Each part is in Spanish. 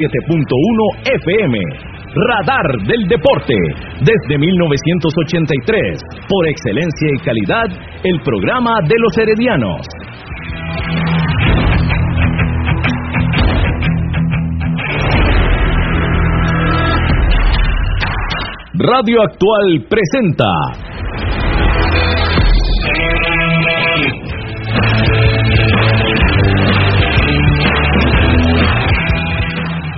7.1 FM. Radar del Deporte. Desde 1983. Por excelencia y calidad, el programa de los heredianos. Radio Actual presenta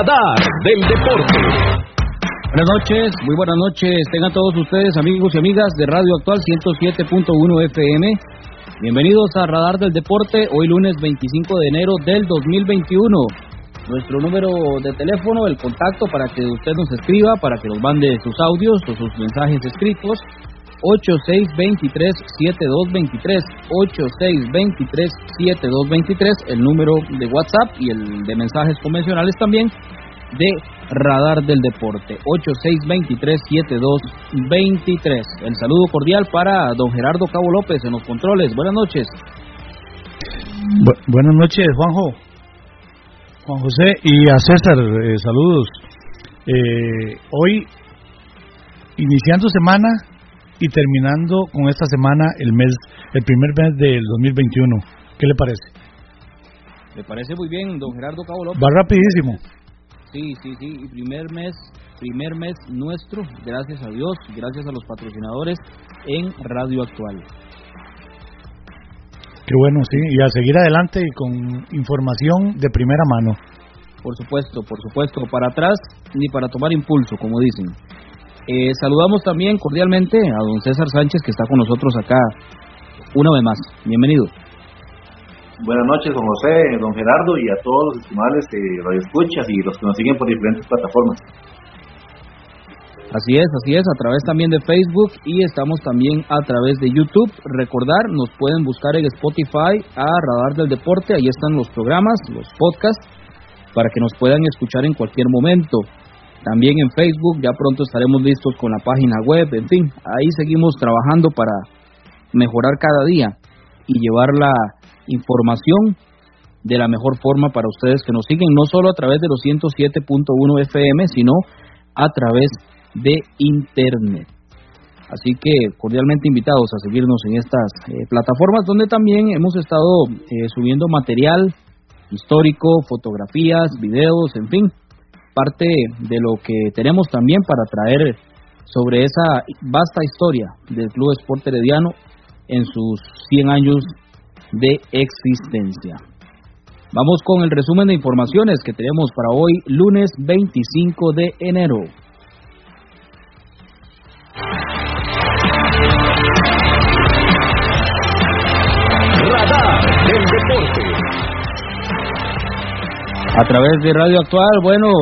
Del Deporte. Buenas noches, muy buenas noches. Tengan todos ustedes, amigos y amigas de Radio Actual 107.1 FM. Bienvenidos a Radar del Deporte, hoy lunes 25 de enero del 2021. Nuestro número de teléfono, el contacto para que usted nos escriba, para que nos mande sus audios o sus mensajes escritos, 8623-7223, 8623-7223, el número de WhatsApp y el de mensajes convencionales también de Radar del Deporte, 8623-7223. El saludo cordial para don Gerardo Cabo López en los controles. Buenas noches. buenas noches, Juanjo. Juan José y a César, eh, saludos. Eh, hoy, iniciando semana, y terminando con esta semana el mes, el primer mes del 2021. ¿Qué le parece? Me parece muy bien, don Gerardo Cabo López. Va rapidísimo. Sí, sí, sí, y primer mes, primer mes nuestro, gracias a Dios, gracias a los patrocinadores en Radio Actual. Qué bueno, sí, y a seguir adelante con información de primera mano. Por supuesto, por supuesto, para atrás ni para tomar impulso, como dicen. Eh, saludamos también cordialmente a don César Sánchez que está con nosotros acá una vez más. Bienvenido. Buenas noches, don José, don Gerardo y a todos los estimables eh, radioescuchas y los que nos siguen por diferentes plataformas. Así es, así es, a través también de Facebook y estamos también a través de YouTube. Recordar, nos pueden buscar en Spotify a Radar del Deporte, ahí están los programas, los podcasts, para que nos puedan escuchar en cualquier momento. También en Facebook, ya pronto estaremos listos con la página web, en fin, ahí seguimos trabajando para mejorar cada día y llevar la información de la mejor forma para ustedes que nos siguen, no solo a través de los 107.1 FM, sino a través de Internet. Así que cordialmente invitados a seguirnos en estas eh, plataformas donde también hemos estado eh, subiendo material histórico, fotografías, videos, en fin, parte de lo que tenemos también para traer sobre esa vasta historia del Club Sport Herediano en sus 100 años de existencia. Vamos con el resumen de informaciones que tenemos para hoy, lunes 25 de enero. A través de Radio Actual, bueno,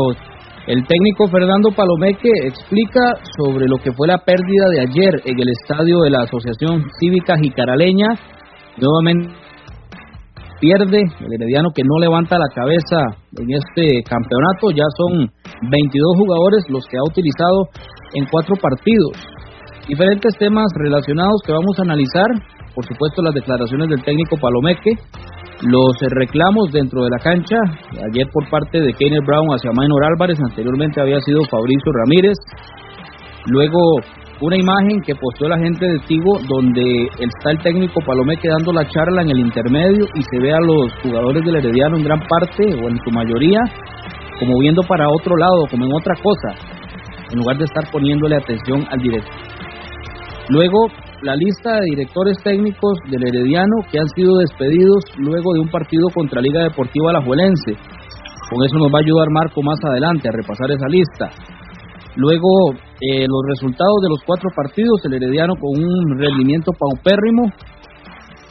el técnico Fernando Palomeque explica sobre lo que fue la pérdida de ayer en el estadio de la Asociación Cívica Jicaraleña. Nuevamente pierde el Herediano que no levanta la cabeza en este campeonato. Ya son 22 jugadores los que ha utilizado en cuatro partidos. Diferentes temas relacionados que vamos a analizar. Por supuesto, las declaraciones del técnico Palomeque, los reclamos dentro de la cancha, ayer por parte de Kenneth Brown hacia Maynor Álvarez, anteriormente había sido Fabricio Ramírez, luego una imagen que posteó la gente de Tigo donde está el técnico Palomeque dando la charla en el intermedio y se ve a los jugadores del Herediano en gran parte o en su mayoría como viendo para otro lado, como en otra cosa, en lugar de estar poniéndole atención al director. Luego la lista de directores técnicos del Herediano que han sido despedidos luego de un partido contra Liga Deportiva Alajuelense. Con eso nos va a ayudar Marco más adelante a repasar esa lista. Luego, eh, los resultados de los cuatro partidos, el Herediano con un rendimiento paupérrimo,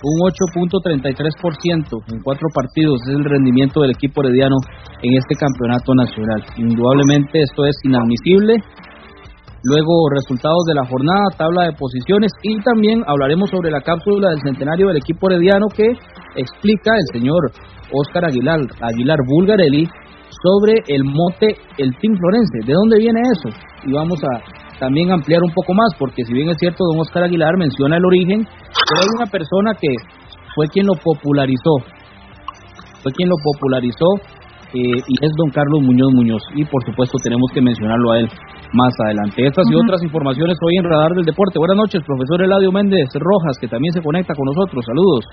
un 8.33% en cuatro partidos es el rendimiento del equipo herediano en este campeonato nacional. Indudablemente esto es inadmisible. Luego resultados de la jornada, tabla de posiciones y también hablaremos sobre la cápsula del centenario del equipo herediano que explica el señor Óscar Aguilar, Aguilar Bulgarelli sobre el mote el Team Florense. ¿De dónde viene eso? Y vamos a también ampliar un poco más, porque si bien es cierto, don Oscar Aguilar menciona el origen, pero hay una persona que fue quien lo popularizó, fue quien lo popularizó eh, y es don Carlos Muñoz Muñoz. Y por supuesto tenemos que mencionarlo a él más adelante. Estas y otras informaciones hoy en Radar del Deporte. Buenas noches, profesor Eladio Méndez Rojas, que también se conecta con nosotros. Saludos.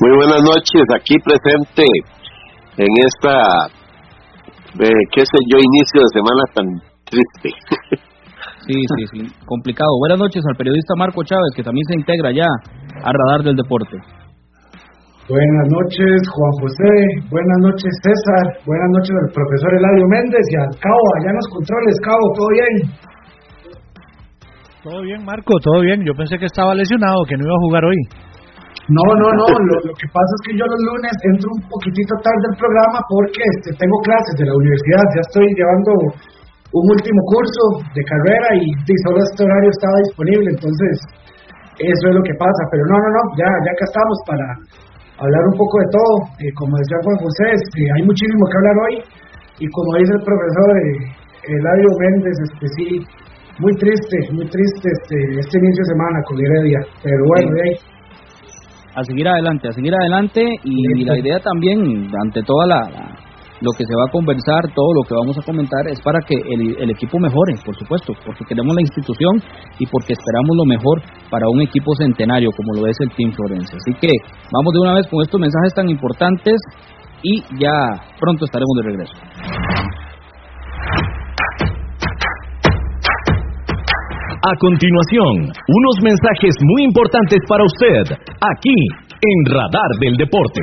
Muy buenas noches, aquí presente en esta, eh, qué sé yo, inicio de semana tan triste. Sí, sí, sí, complicado. Buenas noches al periodista Marco Chávez, que también se integra ya a Radar del Deporte. Buenas noches, Juan José. Buenas noches, César. Buenas noches al profesor Eladio Méndez y al Cabo, allá en los controles. Cabo, ¿todo bien? Todo bien, Marco, todo bien. Yo pensé que estaba lesionado, que no iba a jugar hoy. No, no, no. Lo, lo que pasa es que yo los lunes entro un poquitito tarde al programa porque este, tengo clases de la universidad. Ya estoy llevando un último curso de carrera y, solo este horario estaba disponible, entonces eso es lo que pasa, pero no, no, no, ya, ya acá estamos para hablar un poco de todo, eh, como decía Juan José, este, hay muchísimo que hablar hoy y como dice el profesor eh, Eladio Méndez, este, sí, muy triste, muy triste este, este inicio de semana con Heredia, pero bueno, ahí. A seguir adelante, a seguir adelante y, la idea también, ante toda la, lo que se va a conversar, todo lo que vamos a comentar es para que el, equipo mejore, por supuesto, porque queremos la institución y porque esperamos lo mejor para un equipo centenario como lo es el Team Florencia. Así que vamos de una vez con estos mensajes tan importantes y ya pronto estaremos de regreso. A continuación, unos mensajes muy importantes para usted, aquí en Radar del Deporte.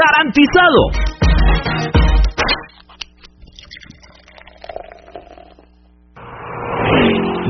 ¡Garantizado!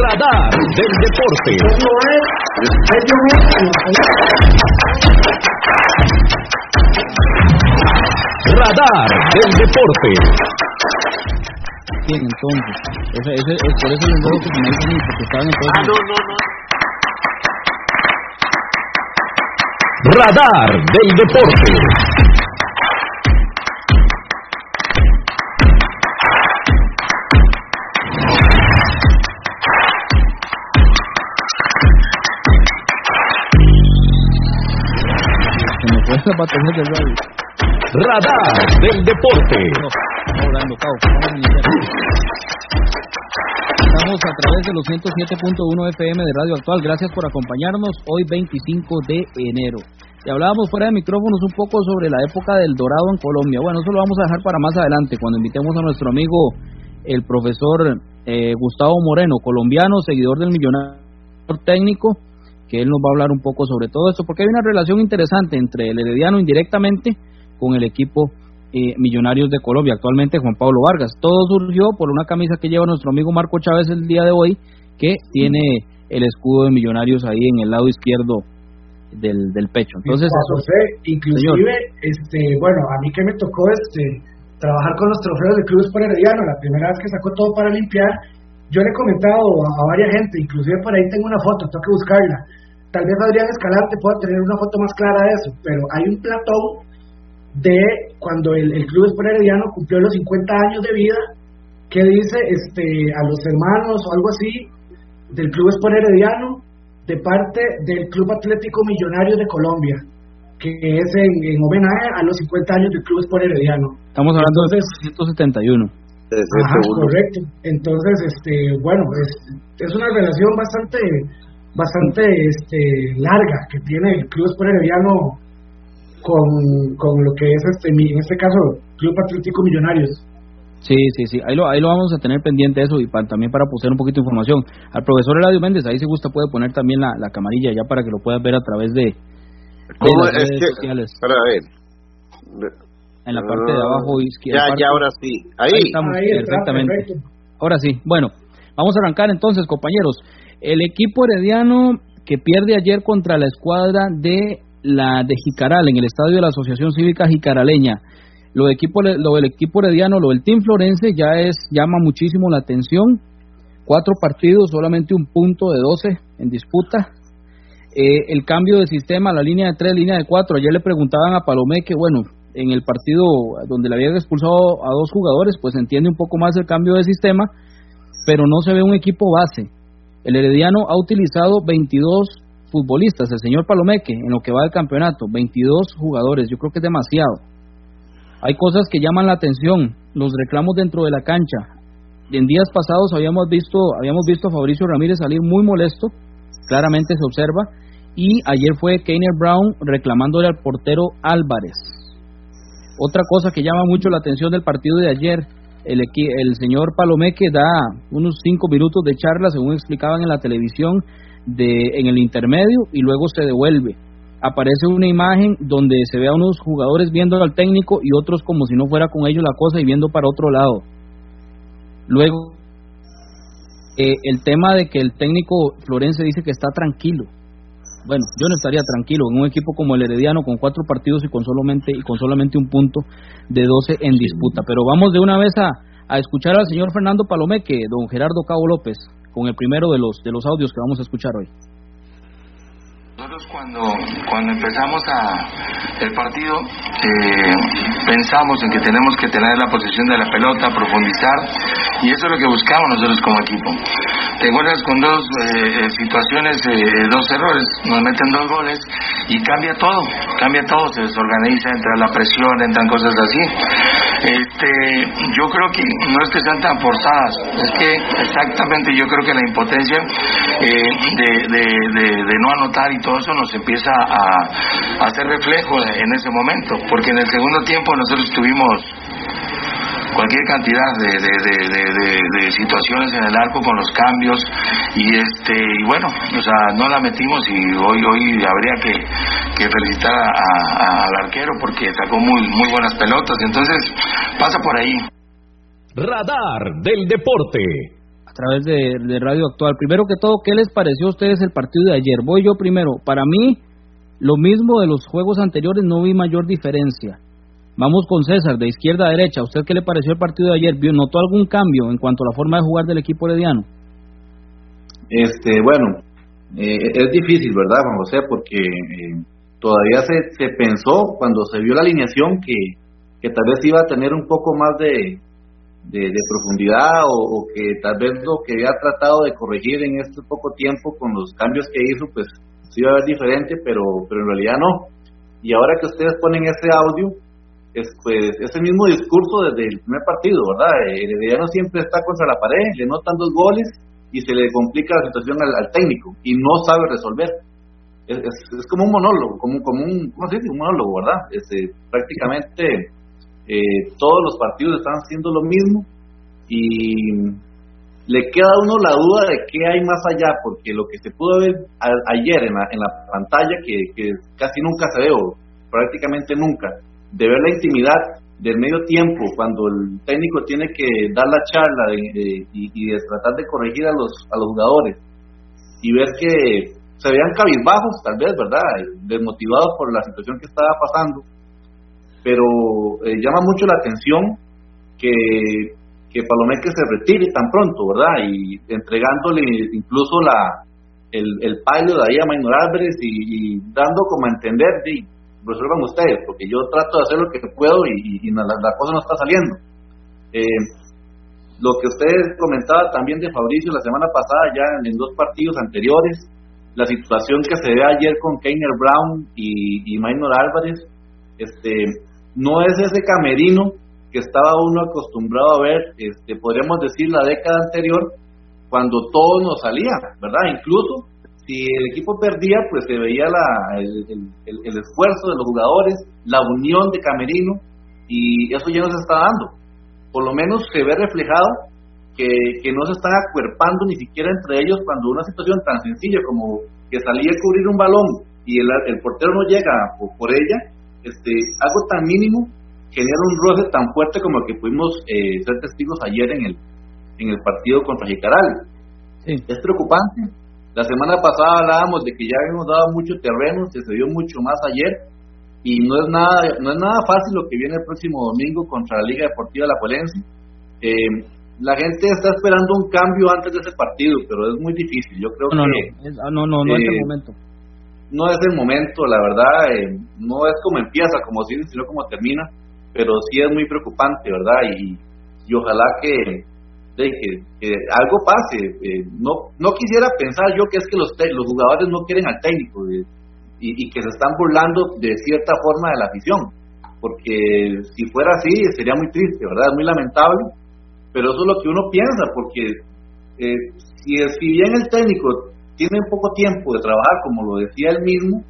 Radar del deporte. Radar del deporte. Bien, entonces, ese, ese, es por eso les digo que me dicen porque estaban entonces... Ah, no, no, no. Radar del deporte. Del radio. Radar del deporte. Estamos a través de los 107.1 FM de Radio Actual. Gracias por acompañarnos hoy 25 de enero. Y hablábamos fuera de micrófonos un poco sobre la época del dorado en Colombia. Bueno, eso lo vamos a dejar para más adelante, cuando invitemos a nuestro amigo, el profesor eh, Gustavo Moreno, colombiano, seguidor del millonario técnico, que él nos va a hablar un poco sobre todo esto, porque hay una relación interesante entre el Herediano indirectamente con el equipo eh, Millonarios de Colombia, actualmente Juan Pablo Vargas. Todo surgió por una camisa que lleva nuestro amigo Marco Chávez el día de hoy, que tiene el escudo de Millonarios ahí en el lado izquierdo del, del pecho. Entonces, eso- José, inclusive, este, bueno, a mí que me tocó este trabajar con los trofeos de Clubes por Herediano, la primera vez que sacó todo para limpiar, yo le he comentado a, a varias gente, inclusive por ahí tengo una foto, tengo que buscarla. Tal vez Adrián Escalante pueda tener una foto más clara de eso, pero hay un platón de cuando el, el Club Sport Herediano cumplió los 50 años de vida, que dice este a los hermanos o algo así del Club Sport Herediano de parte del Club Atlético Millonario de Colombia, que es en, en homenaje a los 50 años del Club Sport Herediano. estamos hablando Entonces- de 171. Desde Ajá, correcto. Entonces, este, bueno, es, es una relación bastante, bastante, este, larga que tiene el Club Sport Herediano con, con lo que es este, mi- en este caso, Club Atlético Millonarios. Sí, sí, sí, ahí lo, ahí lo vamos a tener pendiente eso y para, también para poner un poquito de información. Al profesor Eladio Méndez, ahí si gusta puede poner también la, la camarilla ya para que lo puedas ver a través de, de ¿Cómo las es redes que- sociales. Para ver. En la parte de Ah, abajo izquierda. Ya, parte- ya, ahora sí. Ahí. Ahí estamos, Ahí está, perfectamente. perfecto. Ahora sí, bueno, vamos a arrancar entonces, compañeros. El equipo herediano que pierde ayer contra la escuadra de la de Jicaral en el estadio de la Asociación Cívica Jicaraleña. Lo, del equipo herediano, lo del Team Florense ya es llama muchísimo la atención. Cuatro partidos, solamente un punto de 12 en disputa. Eh, el cambio de sistema, la línea de tres, línea de cuatro. Ayer le preguntaban a Palomé que, bueno, en el partido donde le habían expulsado a dos jugadores, pues entiende un poco más el cambio de sistema, pero no se ve un equipo base. El Herediano ha utilizado 22 futbolistas, el señor Palomeque, en lo que va del campeonato, 22 jugadores, yo creo que es demasiado. Hay cosas que llaman la atención, los reclamos dentro de la cancha. En días pasados habíamos visto, habíamos visto a Fabricio Ramírez salir muy molesto, claramente se observa, y ayer fue Keiner Brown reclamándole al portero Álvarez. Otra cosa que llama mucho la atención del partido de ayer, el, señor Palomeque da unos cinco minutos de charla, según explicaban en la televisión, de, en el intermedio y luego se devuelve. Aparece una imagen donde se ve a unos jugadores viendo al técnico y otros como si no fuera con ellos la cosa y viendo para otro lado. Luego, eh, el tema de que el técnico Florense dice que está tranquilo. Bueno, yo no estaría tranquilo en un equipo como el Herediano con cuatro partidos y con solamente y con solamente un punto de 12 en disputa. Pero vamos de una vez a, a escuchar al señor Fernando Palomeque, don Gerardo Cabo López, con el primero de los de los audios que vamos a escuchar hoy. Cuando, cuando empezamos a, el partido eh, pensamos en que tenemos que tener la posesión de la pelota, profundizar y eso es lo que buscamos nosotros como equipo. Te encuentras con dos eh, eh, situaciones, eh, dos errores, nos meten dos goles y cambia todo, cambia todo, se desorganiza, entra la presión, entran cosas así. Este, yo creo que no es que sean tan forzadas, es que exactamente yo creo que la impotencia eh, de- de no anotar y todo eso nos empieza a, hacer reflejo en ese momento, porque en el segundo tiempo nosotros tuvimos cualquier cantidad de, situaciones en el arco con los cambios y este y bueno o sea no la metimos y hoy hoy habría que, que felicitar al arquero porque sacó muy muy buenas pelotas entonces pasa por ahí Radar del deporte. A través de, Radio Actual. Primero que todo, ¿qué les pareció a ustedes el partido de ayer? Voy yo primero. Para mí, lo mismo de los juegos anteriores, no vi mayor diferencia. Vamos con César, de izquierda a derecha. ¿A usted qué le pareció el partido de ayer? ¿Notó algún cambio en cuanto a la forma de jugar del equipo herediano? Este, bueno, eh, es difícil, ¿verdad, Juan José? Porque eh, todavía se, se pensó cuando se vio la alineación que, que tal vez iba a tener un poco más de, de, profundidad o, que tal vez lo que había tratado de corregir en este poco tiempo con los cambios que hizo, pues sí iba a ver diferente, pero, pero en realidad no. Y ahora que ustedes ponen ese audio, es pues ese mismo discurso desde el primer partido, ¿verdad? El Herediano siempre está contra la pared, le notan dos goles y se le complica la situación al, técnico y no sabe resolver. Es, es, como un monólogo, como, como un, ¿cómo se dice? Un monólogo, ¿verdad? Este, prácticamente eh, todos los partidos están haciendo lo mismo y le queda a uno la duda de qué hay más allá, porque lo que se pudo ver ayer en la, en la pantalla, que, casi nunca se ve, o prácticamente nunca, de ver la intimidad del medio tiempo, cuando el técnico tiene que dar la charla y, y de tratar de corregir a los, a los jugadores, y ver que se veían cabizbajos, tal vez, ¿verdad? Desmotivados por la situación que estaba pasando pero eh, llama mucho la atención que, que Palomeque se retire tan pronto, ¿verdad? Y entregándole incluso la el, el de ahí a Maynor Álvarez y, dando como a entender, y resuelvan ustedes, porque yo trato de hacer lo que puedo y, y, la, cosa no está saliendo. Eh, lo que ustedes comentaban también de Fabricio la semana pasada, ya en, dos partidos anteriores, la situación que se ve ayer con Keiner Brown y, y Maynor Álvarez, este, no es ese camerino que estaba uno acostumbrado a ver, este, podríamos decir, la década anterior, cuando todo nos salía, ¿verdad? Incluso si el equipo perdía, pues se veía la, el, el, esfuerzo de los jugadores, la unión de camerino, y eso ya no se está dando. Por lo menos se ve reflejado que, que no se están acuerpando ni siquiera entre ellos cuando una situación tan sencilla como que salía a cubrir un balón y el, el portero no llega por ella, este, algo tan mínimo genera un roce tan fuerte como el que pudimos eh, ser testigos ayer en el, en el partido contra Jicaral. Es preocupante. La semana pasada hablábamos de que ya habíamos dado mucho terreno, se dio mucho más ayer y no es nada no es nada fácil lo que viene el próximo domingo contra la Liga Deportiva La Polense. Eh, la gente está esperando un cambio antes de ese partido, pero es muy difícil. Yo creo no, que no, no, no, no, es el eh, momento no es el momento, la verdad, eh, no es como empieza, como si, sino como termina, pero sí es muy preocupante, ¿verdad? Y, y ojalá que, que, algo pase. Eh, no, no quisiera pensar yo que es que los, los jugadores no quieren al técnico eh, y, y, que se están burlando de cierta forma de la afición, porque si fuera así sería muy triste, ¿verdad? Es muy lamentable, pero eso es lo que uno piensa, porque si, si bien el técnico tienen poco tiempo de trabajar, como lo decía él mismo,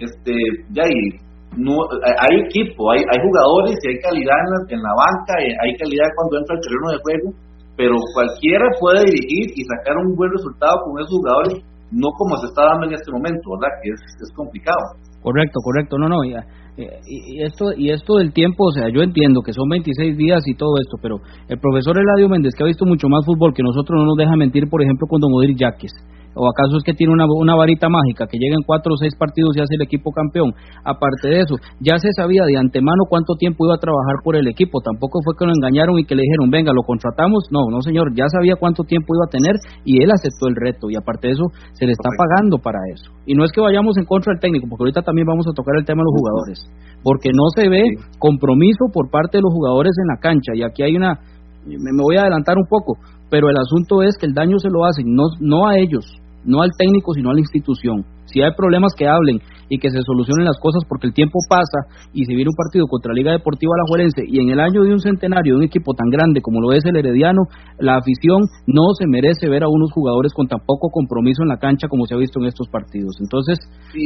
este, ya hay, no, hay equipo, hay, hay jugadores y hay calidad en la, banca, hay calidad cuando entra el terreno de juego, pero cualquiera puede dirigir y sacar un buen resultado con esos jugadores, no como se está dando en este momento, ¿verdad? Que es, es complicado. Correcto, correcto, no, no, ya, eh, y, esto y esto del tiempo, o sea, yo entiendo que son 26 días y todo esto, pero el profesor Eladio Méndez, que ha visto mucho más fútbol que nosotros, no nos deja mentir, por ejemplo, con Don Odir Yaques. ¿O acaso es que tiene una, una varita mágica que llega en cuatro o seis partidos y hace el equipo campeón? Aparte de eso, ya se sabía de antemano cuánto tiempo iba a trabajar por el equipo. Tampoco fue que lo engañaron y que le dijeron, venga, lo contratamos. No, no, señor, ya sabía cuánto tiempo iba a tener y él aceptó el reto. Y aparte de eso, se le está pagando para eso. Y no es que vayamos en contra del técnico, porque ahorita también vamos a tocar el tema de los jugadores. Porque no se ve compromiso por parte de los jugadores en la cancha. Y aquí hay una. Me voy a adelantar un poco, pero el asunto es que el daño se lo hacen, no, no a ellos, no al técnico, sino a la institución. Si hay problemas que hablen y que se solucionen las cosas porque el tiempo pasa y se viene un partido contra la Liga Deportiva Alajuelense y en el año de un centenario de un equipo tan grande como lo es el Herediano, la afición no se merece ver a unos jugadores con tan poco compromiso en la cancha como se ha visto en estos partidos. Entonces,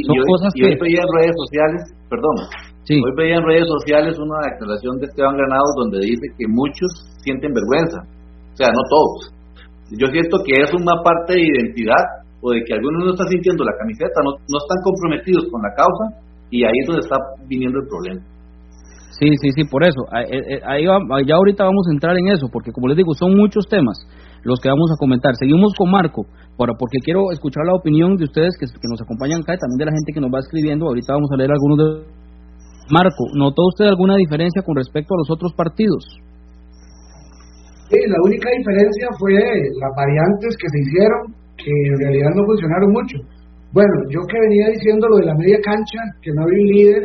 son cosas que... Hoy veía en redes sociales, perdón, hoy veía en redes sociales una declaración de Esteban Granados donde dice que muchos sienten vergüenza, o sea, no todos. Yo siento que es una parte de identidad o de que algunos no están sintiendo la camiseta, no, no están comprometidos con la causa y ahí es donde está viniendo el problema. Sí, sí, sí, por eso. Ahí, eh, ahí ya ahorita vamos a entrar en eso, porque como les digo, son muchos temas. los que vamos a comentar. Seguimos con Marco, para, porque quiero escuchar la opinión de ustedes que, que nos acompañan acá y también de la gente que nos va escribiendo. Ahorita vamos a leer algunos de... Marco, ¿notó usted alguna diferencia con respecto a los otros partidos? Sí, la única diferencia fue las variantes que se hicieron, que en realidad no funcionaron mucho. Bueno, yo que venía diciendo lo de la media cancha, que no había un líder,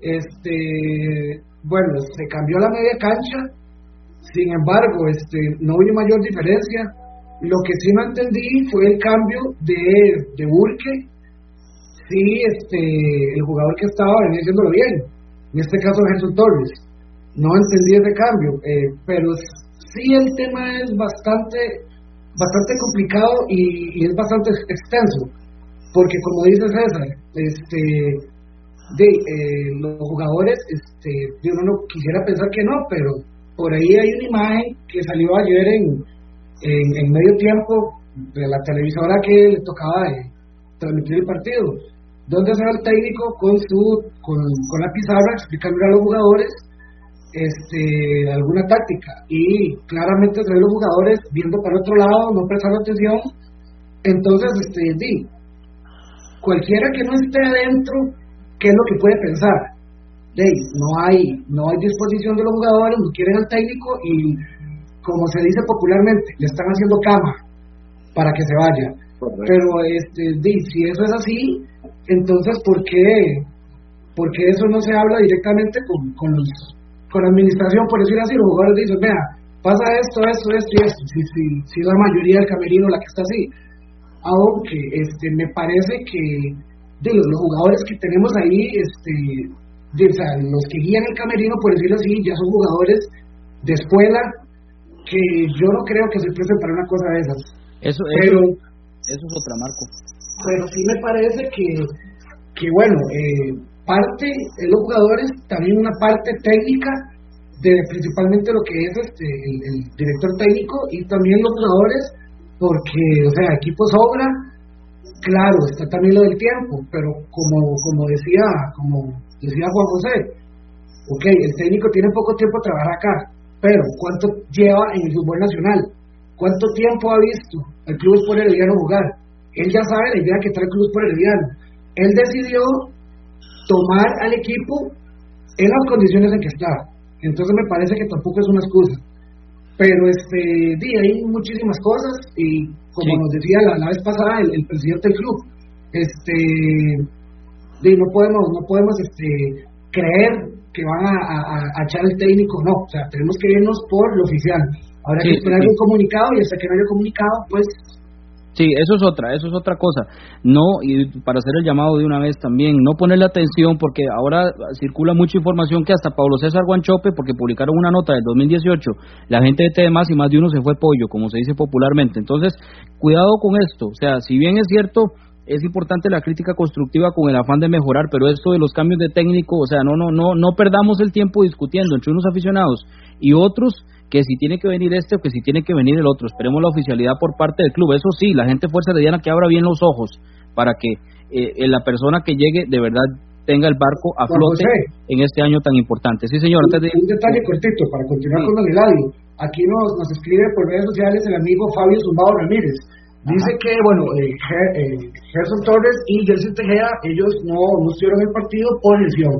este, bueno, se cambió la media cancha, sin embargo, este, no hubo mayor diferencia. Lo que sí no entendí fue el cambio de, de Burke. Sí, este, el jugador que estaba venía haciéndolo bien, en este caso Jesús Torres. No entendí ese cambio, eh, pero sí el tema es bastante, bastante complicado y, es bastante extenso, porque como dice César, este, de eh, los jugadores, este, uno no quisiera pensar que no, pero por ahí hay una imagen que salió ayer en, en, medio tiempo de la televisora que le tocaba eh, transmitir el partido, donde se el técnico con su con, con la pizarra explicando a los jugadores este, alguna táctica y claramente se los jugadores viendo para otro lado, no prestando atención. Entonces, este, di, cualquiera que no esté adentro, ¿qué es lo que puede pensar? De, no hay no hay disposición de los jugadores, no quieren al técnico y, como se dice popularmente, le están haciendo cama para que se vaya. Pero este, di, si eso es así, entonces, ¿por qué, ¿por qué eso no se habla directamente con, con los con la administración, por decir así, los jugadores dicen, vea, pasa esto, esto, esto y esto, si, si, si la mayoría del camerino la que está así. Aunque este, me parece que de los, jugadores que tenemos ahí, este, de, o sea, los que guían el camerino, por decirlo así, ya son jugadores de escuela que yo no creo que se presten para una cosa de esas. Eso, pero, eso, es otra, Marco. Pero sí me parece que, que bueno, eh, parte de los jugadores, también una parte técnica de principalmente lo que es este, el, director técnico y también los jugadores, porque, o sea, equipo sobra, claro, está también lo del tiempo, pero como, como decía, como decía Juan José, ok, el técnico tiene poco tiempo a trabajar acá, pero ¿cuánto lleva en el fútbol nacional? ¿Cuánto tiempo ha visto el Club Sport Herediano jugar? Él ya sabe la idea que trae el Club Sport Herediano. Él decidió tomar al equipo en las condiciones en que está. Entonces me parece que tampoco es una excusa. Pero este día hay muchísimas cosas y como nos decía la, vez pasada el, presidente del club, este no podemos no podemos este creer que van a, echar el técnico, no, o sea, tenemos que irnos por lo oficial. Habrá que esperar un comunicado y hasta que no haya comunicado, pues Sí, eso es otra, eso es otra cosa. No, y para hacer el llamado de una vez también, no ponerle atención porque ahora circula mucha información que hasta Pablo César Guanchope, porque publicaron una nota del 2018, la gente de temas y más de uno se fue pollo, como se dice popularmente. Entonces, cuidado con esto. O sea, si bien es cierto, es importante la crítica constructiva con el afán de mejorar, pero esto de los cambios de técnico, o sea, no, no, no, no perdamos el tiempo discutiendo entre unos aficionados y otros que si tiene que venir este o que si tiene que venir el otro. Esperemos la oficialidad por parte del club. Eso sí, la gente Fuerza de Diana que abra bien los ojos para que eh, la persona que llegue de verdad tenga el barco a flote en este año tan importante. Sí, señor. Un, detalle cortito para continuar con el Eladio. Aquí nos, nos escribe por redes sociales el amigo Fabio Zumbado Ramírez. Dice que, bueno, eh, eh, Gerson Torres y Jersey Tejeda, ellos no, no estuvieron el partido por lesión.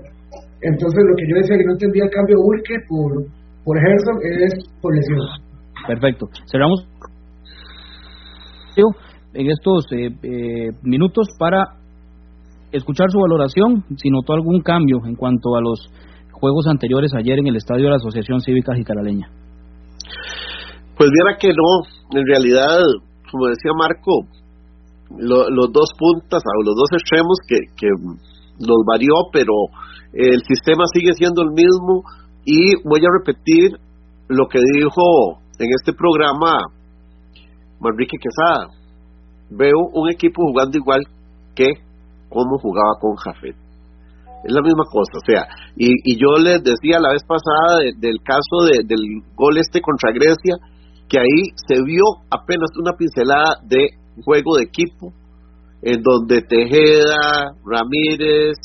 Entonces, lo que yo decía que no entendía el cambio Ulke por, por ejemplo, es por lesión. Perfecto. Cerramos en estos eh, eh, minutos para escuchar su valoración, si notó algún cambio en cuanto a los juegos anteriores ayer en el estadio de la Asociación Cívica Jicaraleña. Pues viera que no, en realidad, como decía Marco, los dos puntas o los dos extremos que, que los varió, pero el sistema sigue siendo el mismo y voy a repetir lo que dijo en este programa Manrique Quesada. Veo un equipo jugando igual que como jugaba con Jafet. Es la misma cosa, o sea, y, y yo les decía la vez pasada del caso del gol este contra Grecia, que ahí se vio apenas una pincelada de juego de equipo, en donde Tejeda, Ramírez,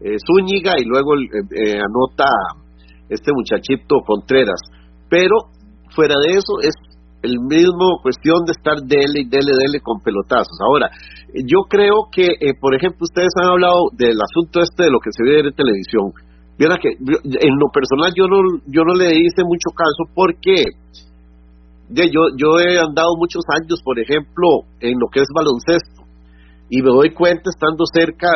eh, Zúñiga y luego eh, eh, anota este muchachito Contreras. Pero fuera de eso es el mismo cuestión de estar dele y dele, dele con pelotazos. Ahora, yo creo que, eh, por ejemplo, ustedes han hablado del asunto este de lo que se ve en televisión. Que en lo personal yo no yo no le hice mucho caso porque yo yo he andado muchos años, por ejemplo, en lo que es baloncesto y me doy cuenta estando cerca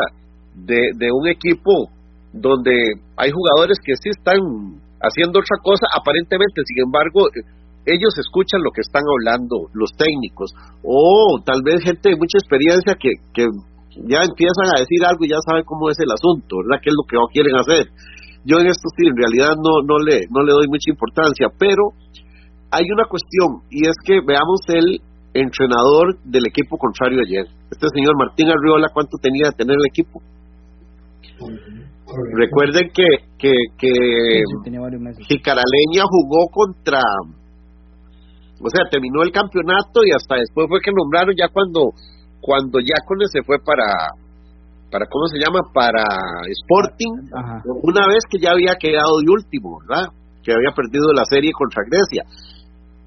de un equipo donde hay jugadores que sí están haciendo otra cosa aparentemente, sin embargo, ellos escuchan lo que están hablando los técnicos o tal vez gente de mucha experiencia que, que ya empiezan a decir algo y ya saben cómo es el asunto, ¿verdad? ¿Qué es lo que quieren hacer? Yo en esto sí, en realidad no, no, le, no le doy mucha importancia, pero hay una cuestión y es que veamos el entrenador del equipo contrario ayer. Este señor Martín Arriola, ¿cuánto tenía de tener el equipo? Recuerden que, que, que Jicaraleña jugó contra, o sea, terminó el campeonato y hasta después fue que nombraron ya cuando cuando Yacone se fue para, para ¿cómo se llama? Para Sporting, una vez que ya había quedado de último, ¿verdad? Que había perdido la serie contra Grecia.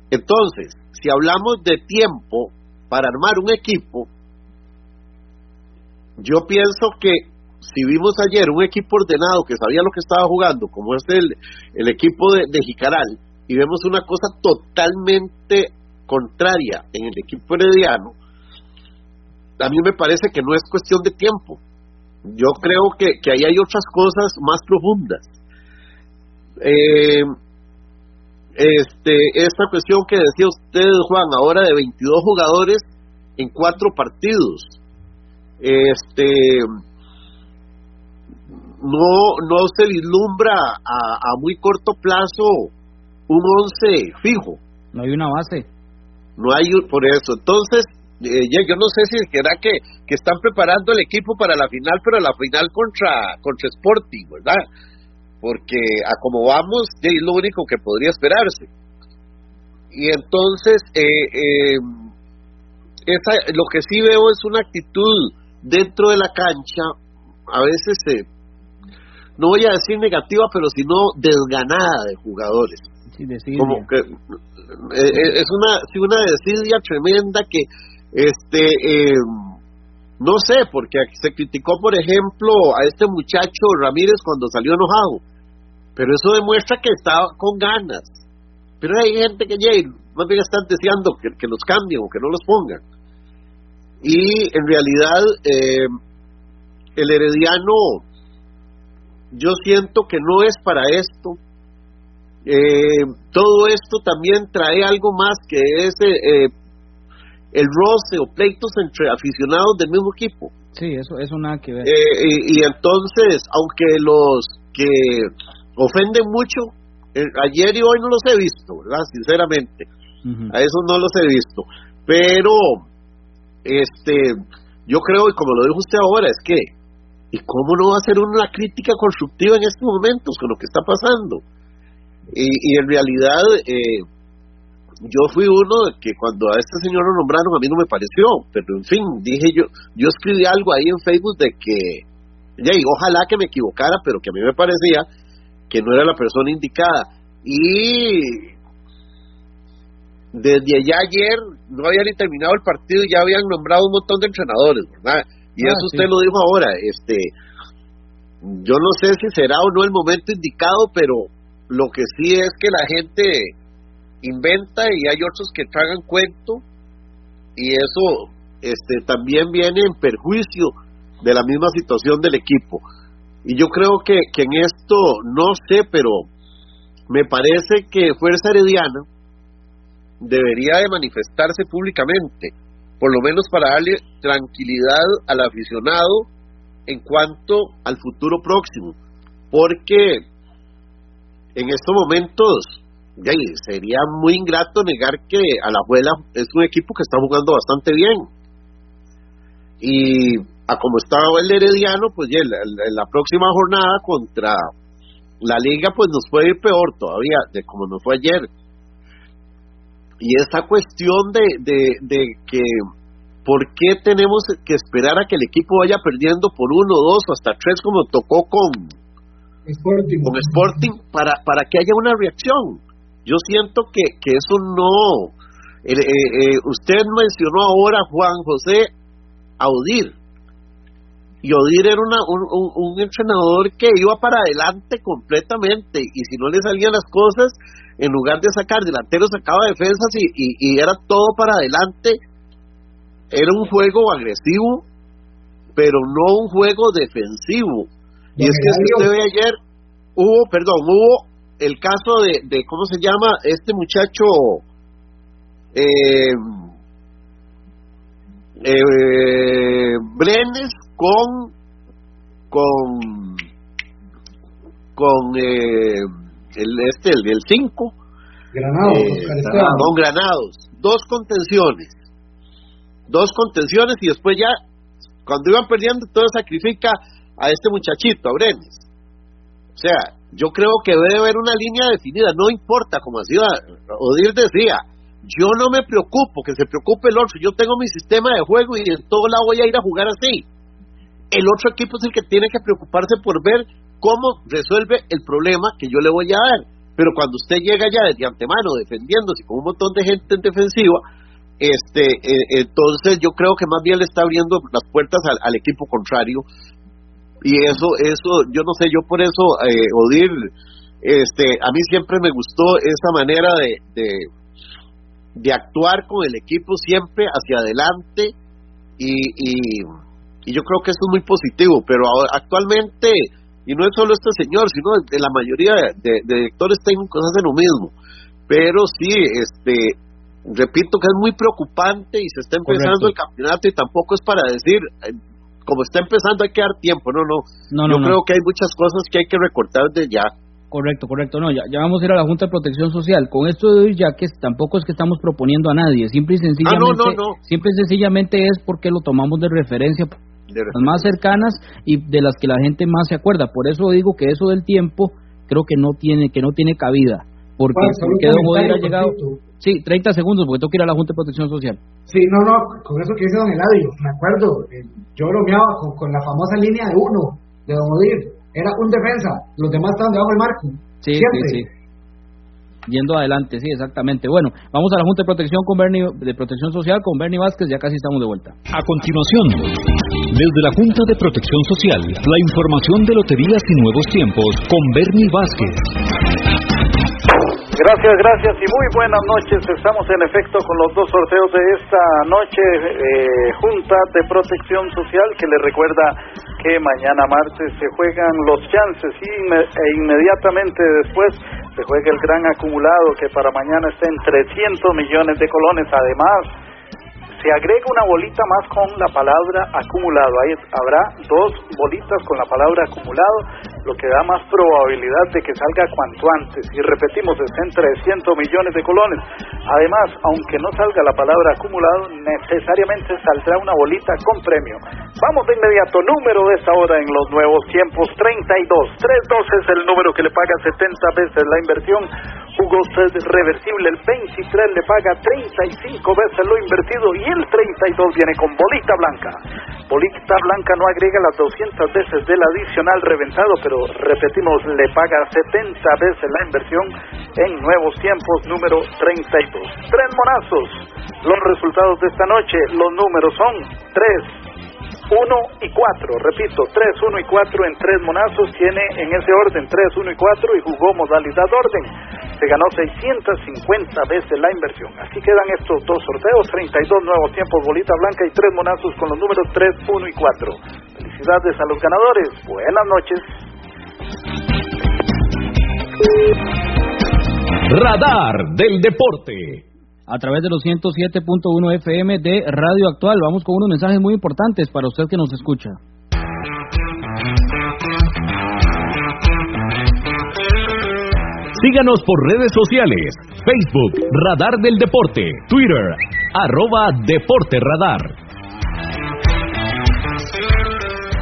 Entonces, si hablamos de tiempo para armar un equipo, yo pienso que si vimos ayer un equipo ordenado que sabía lo que estaba jugando, como es el, el equipo de, de Jicaral, y vemos una cosa totalmente contraria en el equipo herediano, a mí me parece que no es cuestión de tiempo. Yo creo que, que ahí hay otras cosas más profundas. Eh, este, esta cuestión que decía usted, Juan, ahora de 22 jugadores en cuatro partidos. Este, no, no se vislumbra a, a muy corto plazo un once fijo. No hay una base. No hay por eso. Entonces, eh, yo no sé si será que, que están preparando el equipo para la final, pero la final contra, contra Sporting, ¿verdad? Porque a como vamos, es lo único que podría esperarse. Y entonces, eh, eh, esa, lo que sí veo es una actitud dentro de la cancha, a veces, no voy a decir negativa, pero sino desganada de jugadores. Como que es una, sí, una desidia tremenda que este, eh, no sé, porque se criticó, por ejemplo, a este muchacho Ramírez cuando salió enojado, pero eso demuestra que estaba con ganas. Pero hay gente que ya más bien están deseando que, que los cambien o que no los pongan. Y en realidad, eh, el herediano, yo siento que no es para esto. Eh, todo esto también trae algo más que ese eh, el roce o pleitos entre aficionados del mismo equipo. Sí, eso, eso nada que ver. Eh, y, entonces, aunque los que ofenden mucho, eh, ayer y hoy no los he visto, ¿verdad? Sinceramente, a eso no los he visto. Pero, este, yo creo, y como lo dijo usted ahora, es que, ¿y cómo no va a hacer una crítica constructiva en estos momentos con lo que está pasando? Y, y en realidad, eh, yo fui uno que cuando a este señor lo nombraron a mí no me pareció, pero en fin, dije yo, yo escribí algo ahí en Facebook de que, ya, y ojalá que me equivocara, pero que a mí me parecía que no era la persona indicada. Y desde allá ayer no había ni terminado el partido y ya habían nombrado un montón de entrenadores, ¿verdad? Y ah, eso usted lo dijo ahora, este, yo no sé si será o no el momento indicado, pero lo que sí es que la gente inventa y hay otros que tragan cuento y eso este también viene en perjuicio de la misma situación del equipo. Y yo creo que, que en esto, no sé, pero me parece que Fuerza Herediana debería de manifestarse públicamente, por lo menos para darle tranquilidad al aficionado en cuanto al futuro próximo, porque en estos momentos sería muy ingrato negar que a la abuela es un equipo que está jugando bastante bien. Y a como estaba el Herediano, pues en la, próxima jornada contra la liga, pues nos puede ir peor todavía de como nos fue ayer. Y esa cuestión de, de, de que, ¿por qué tenemos que esperar a que el equipo vaya perdiendo por uno, dos o hasta tres como tocó con Sporting, con Sporting para, para que haya una reacción? yo siento que, que eso no, usted mencionó ahora, Juan José, a Odir. Y Odir era una, un, entrenador que iba para adelante completamente y si no le salían las cosas, en lugar de sacar delanteros sacaba defensas y, y, era todo para adelante. Era un juego agresivo, pero no un juego defensivo. Y es que si usted ve ayer, hubo, perdón, hubo el caso de, de ¿cómo se llama? Este muchacho, eh, eh, Brenes con con con eh, el este el 5 Granados, eh, con Granados. Dos contenciones. Dos contenciones y después ya cuando iban perdiendo todo sacrifica a este muchachito a Brenes. O sea yo creo que debe haber una línea definida. No importa como hacía Odir decía yo no me preocupo, que se preocupe el otro. Yo tengo mi sistema de juego y en todo lado voy a ir a jugar así. El otro equipo es el que tiene que preocuparse por ver cómo resuelve el problema que yo le voy a dar. Pero cuando usted llega ya desde antemano defendiéndose con un montón de gente en defensiva, este, eh, entonces yo creo que más bien le está abriendo las puertas al, equipo contrario. Y eso, eso, yo no sé, yo por eso, eh, Odir, este, a mí siempre me gustó esa manera de de actuar con el equipo siempre hacia adelante y, y, yo creo que eso es muy positivo, pero actualmente, y no es solo este señor, sino de la mayoría de, directores técnicos hacen lo mismo, pero sí, este, repito que es muy preocupante y se está empezando el campeonato y tampoco es para decir, eh, como está empezando hay que dar tiempo, no, no, no yo creo que hay muchas cosas que hay que recortar de ya. Correcto, correcto. No, ya, ya vamos a ir a la Junta de Protección Social. Con esto de hoy, ya que tampoco es que estamos proponiendo a nadie, simple y sencillamente, ah, simple y sencillamente es porque lo tomamos de referencia, las más cercanas y de las que la gente más se acuerda. Por eso digo que eso del tiempo creo que no tiene que no tiene cabida, porque, porque don ha llegado. Sí, 30 segundos, porque tengo que ir a la Junta de Protección Social. Sí, no, no, con eso que dice don Eladio, me acuerdo, eh, yo bromeaba con, con la famosa línea de uno, de don Odir era un defensa, los demás estaban debajo del marco. Sí, sí, sí. Yendo adelante, sí, exactamente. Bueno, vamos a la Junta de Protección con Bernie, de Protección Social con Bernie Vázquez, ya casi estamos de vuelta. A continuación, desde la Junta de Protección Social, la información de loterías y nuevos tiempos con Bernie Vázquez. Gracias, gracias y muy buenas noches. Estamos en efecto con los dos sorteos de esta noche. Eh, Junta de Protección Social que le recuerda que mañana martes se juegan los chances y e inmediatamente después se juega el gran acumulado que para mañana está en 300 millones de colones. Además, se agrega una bolita más con la palabra acumulado. Ahí habrá dos bolitas con la palabra acumulado, lo que da más probabilidad de que salga cuanto antes. Y repetimos, estén 300 millones de colones. Además, aunque no salga la palabra acumulado, necesariamente saldrá una bolita con premio. Vamos de inmediato, número de esta hora en los nuevos tiempos, 32. 32 es el número que le paga 70 veces la inversión. Jugó usted reversible, el 23 le paga 35 veces lo invertido y el 32 viene con bolita blanca. Bolita blanca no agrega las 200 veces del adicional reventado, pero repetimos, le paga 70 veces la inversión en nuevos tiempos número 32. Tres monazos. Los resultados de esta noche, los números son 3, 1 y 4, repito, 3, 1 y 4 en tres monazos, tiene en ese orden 3, 1 y 4 y jugó modalidad orden. Se ganó 650 veces la inversión. Así quedan estos dos sorteos, 32 nuevos tiempos, bolita blanca y tres monazos con los números 3, 1 y 4. Felicidades a los ganadores, buenas noches. Radar del Deporte a través de los 107.1 FM de Radio Actual. Vamos con unos mensajes muy importantes para usted que nos escucha. Síganos por redes sociales, Facebook, Radar del Deporte, Twitter, arroba Deporte Radar.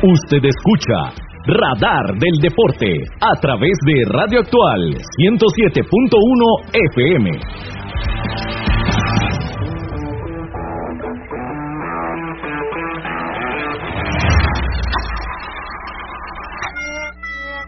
Usted escucha Radar del Deporte a través de Radio Actual 107.1 FM.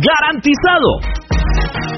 garantizado.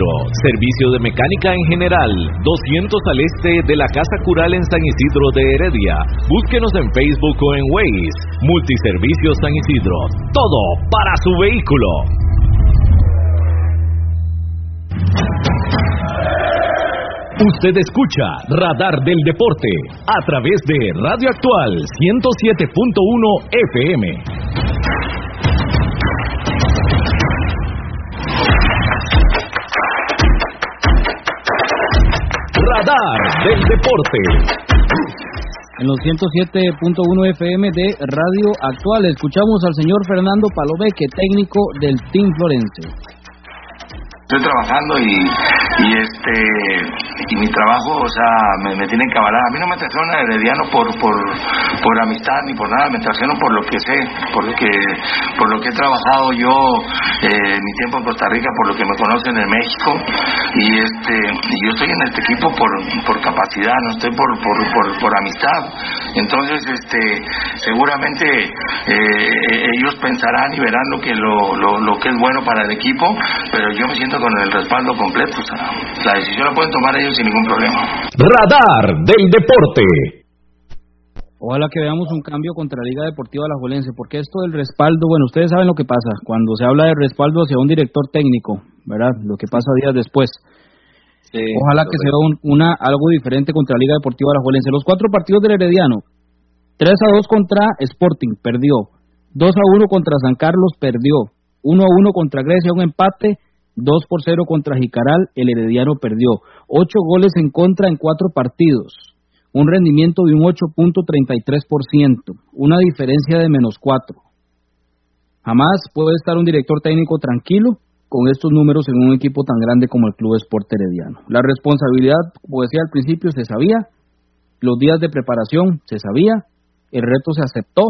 servicio de mecánica en general, 200 al este de la Casa Cural en San Isidro de Heredia. Búsquenos en Facebook o en Waze. Multiservicios San Isidro. Todo para su vehículo. Usted escucha Radar del Deporte a través de Radio Actual 107.1 FM. Del Deporte. En los 107.1 FM de Radio Actual escuchamos al señor Fernando Palomeque, técnico del Team Florense estoy trabajando y, y este y mi trabajo o sea me, tienen que a mí no me trajeron a Herediano por, por por amistad ni por nada me trajeron por lo que sé por lo que por lo que he trabajado yo eh, mi tiempo en Costa Rica por lo que me conocen en México y este y yo estoy en este equipo por, por capacidad no estoy por, por, por, por amistad entonces este seguramente eh, ellos pensarán y verán lo que lo, lo, lo que es bueno para el equipo pero yo me siento con el respaldo completo. O sea, la decisión la pueden tomar ellos sin ningún problema. Radar del deporte. Ojalá que veamos un cambio contra la Liga Deportiva Alajuelense, porque esto del respaldo, bueno, ustedes saben lo que pasa cuando se habla de respaldo hacia un director técnico, ¿verdad? Lo que pasa días después. Ojalá que sea una algo diferente contra la Liga Deportiva Alajuelense. Los cuatro partidos del Herediano, 3 a 2 contra Sporting, perdió. 2 a 1 contra San Carlos, perdió. 1 a 1 contra Grecia, un empate 2 por 0 contra Jicaral, el Herediano perdió. 8 goles en contra en 4 partidos. Un rendimiento de un 8.33%. Una diferencia de menos 4. Jamás puede estar un director técnico tranquilo con estos números en un equipo tan grande como el Club Sport Herediano. La responsabilidad, como decía al principio, se sabía. Los días de preparación se sabía. El reto se aceptó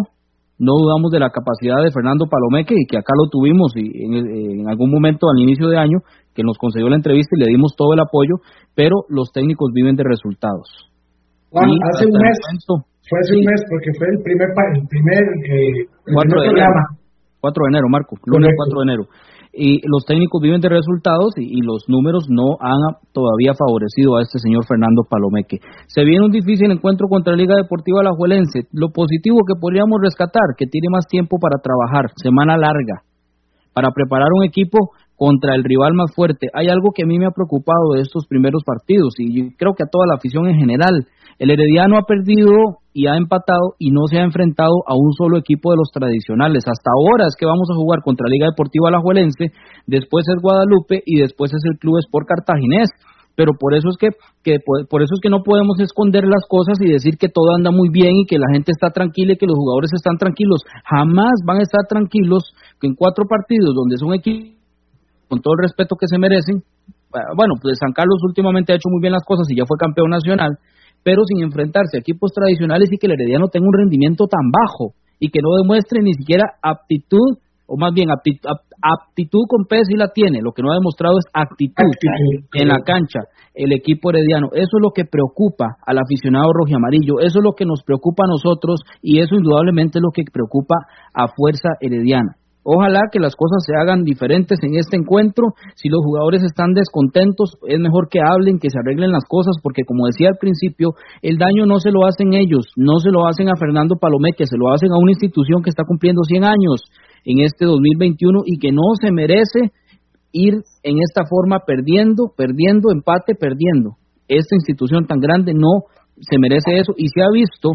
no dudamos de la capacidad de Fernando Palomeque y que acá lo tuvimos y en, algún momento al inicio de año que nos concedió la entrevista y le dimos todo el apoyo, pero los técnicos viven de resultados. hace un mes, fue hace un mes porque fue el primer, el primer, eh, programa. 4 de enero, Marco, lunes 4 de enero y los técnicos viven de resultados y, los números no han todavía favorecido a este señor Fernando Palomeque. Se viene un difícil encuentro contra la Liga Deportiva Alajuelense. Lo positivo que podríamos rescatar, que tiene más tiempo para trabajar, semana larga, para preparar un equipo contra el rival más fuerte. Hay algo que a mí me ha preocupado de estos primeros partidos y creo que a toda la afición en general. El Herediano ha perdido y ha empatado y no se ha enfrentado a un solo equipo de los tradicionales. Hasta ahora es que vamos a jugar contra Liga Deportiva Alajuelense, después es Guadalupe y después es el Club Sport Cartaginés. pero por eso es que, que por eso es que no podemos esconder las cosas y decir que todo anda muy bien y que la gente está tranquila y que los jugadores están tranquilos. Jamás van a estar tranquilos que en cuatro partidos donde son equipos con todo el respeto que se merecen, bueno, pues San Carlos últimamente ha hecho muy bien las cosas y ya fue campeón nacional, pero sin enfrentarse a equipos tradicionales y que el Herediano tenga un rendimiento tan bajo y que no demuestre ni siquiera aptitud, o más bien aptitud, con P sí la tiene, lo que no ha demostrado es actitud, en la cancha, el equipo herediano. Eso es lo que preocupa al aficionado rojo y amarillo, eso es lo que nos preocupa a nosotros y eso indudablemente es lo que preocupa a Fuerza Herediana. Ojalá que las cosas se hagan diferentes en este encuentro. Si los jugadores están descontentos, es mejor que hablen, que se arreglen las cosas, porque como decía al principio, el daño no se lo hacen ellos, no se lo hacen a Fernando Palomé, que se lo hacen a una institución que está cumpliendo 100 años en este 2021 y que no se merece ir en esta forma perdiendo, perdiendo, empate, perdiendo. Esta institución tan grande no se merece eso y se ha visto